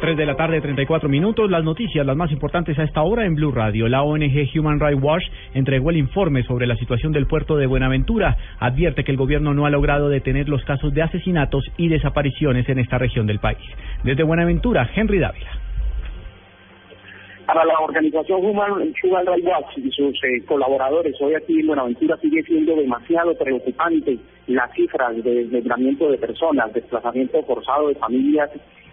3 de la tarde, 34 minutos. Las noticias, las más importantes a esta hora en Blue Radio. La ONG Human Rights Watch entregó el informe sobre la situación del puerto de Buenaventura. Advierte que el gobierno no ha logrado detener los casos de asesinatos y desapariciones en esta región del país. Desde Buenaventura, Henry Dávila. Para la organización Human, Rights Watch y sus eh, colaboradores, hoy aquí en Buenaventura sigue siendo demasiado preocupante las cifras de desmembramiento de personas, desplazamiento forzado de familias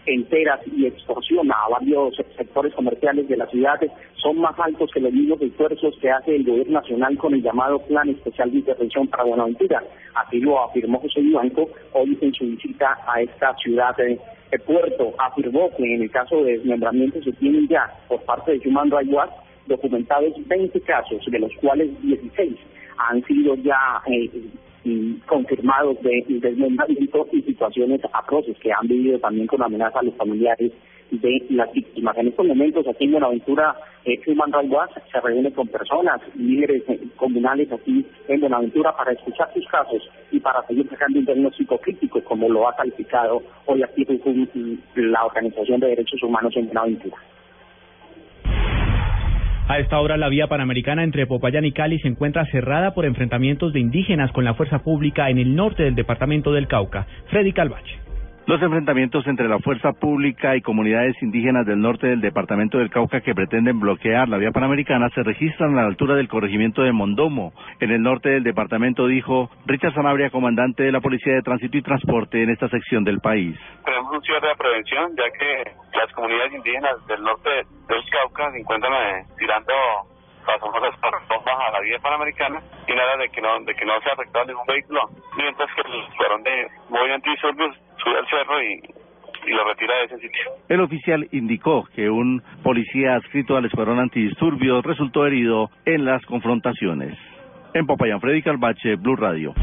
enteras y extorsiona a varios sectores comerciales de la ciudad son más altos que los mismos esfuerzos que hace el gobierno nacional con el llamado Plan Especial de Intervención para Buenaventura. Así lo afirmó José Blanco hoy en su visita a esta ciudad de, Puerto. Afirmó que en el caso de desmembramiento se tienen ya por parte de Human Rights Watch documentados 20 casos, de los cuales 16 han sido ya eh, confirmados de desmembramiento y situaciones atroces que han vivido también con amenazas a los familiares de las víctimas. En estos momentos, aquí en Buenaventura, eh, Rights Watch se reúne con personas, líderes eh, comunales aquí en Buenaventura para escuchar sus casos y para seguir sacando un diagnóstico crítico, como lo ha calificado hoy aquí la Organización de Derechos Humanos en Buenaventura. A esta hora la vía panamericana entre Popayán y Cali se encuentra cerrada por enfrentamientos de indígenas con la fuerza pública en el norte del departamento del Cauca. Freddy Calvache. Los enfrentamientos entre la fuerza pública y comunidades indígenas del norte del departamento del Cauca que pretenden bloquear la vía panamericana se registran a la altura del corregimiento de Mondomo, en el norte del departamento, dijo Richard Sanabria, comandante de la Policía de Tránsito y Transporte en esta sección del país. Tenemos un cierre de prevención, ya que las comunidades indígenas del norte del Cauca se encuentran eh, tirando las bombas a la vía panamericana y nada de que no de que no se afectado ningún vehículo mientras que el fueron de movimiento disturbios sube al cerro y, y lo retira de ese sitio. El oficial indicó que un policía adscrito al escuadrón antidisturbios resultó herido en las confrontaciones. En Popayán, Freddy Calvache, Blue Radio.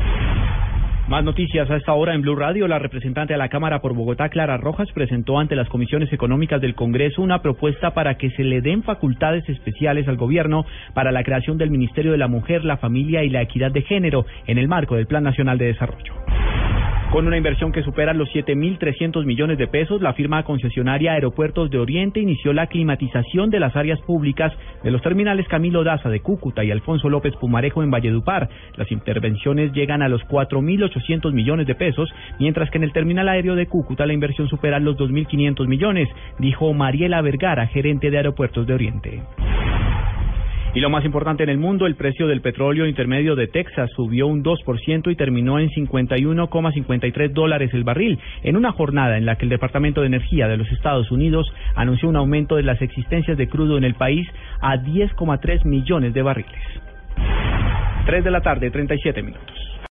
Más noticias a esta hora en Blue Radio. La representante de la Cámara por Bogotá, Clara Rojas, presentó ante las comisiones económicas del Congreso una propuesta para que se le den facultades especiales al gobierno para la creación del Ministerio de la Mujer, la Familia y la Equidad de Género en el marco del Plan Nacional de Desarrollo. Con una inversión que supera los 7.300 millones de pesos, la firma concesionaria Aeropuertos de Oriente inició la climatización de las áreas públicas de los terminales Camilo Daza de Cúcuta y Alfonso López Pumarejo en Valledupar. Las intervenciones llegan a los 4.800 millones de pesos, mientras que en el terminal aéreo de Cúcuta la inversión supera los 2.500 millones, dijo Mariela Vergara, gerente de Aeropuertos de Oriente. Y lo más importante en el mundo, el precio del petróleo intermedio de Texas subió un 2% y terminó en 51,53 dólares el barril, en una jornada en la que el Departamento de Energía de los Estados Unidos anunció un aumento de las existencias de crudo en el país a 10,3 millones de barriles. 3 de la tarde, 37 minutos.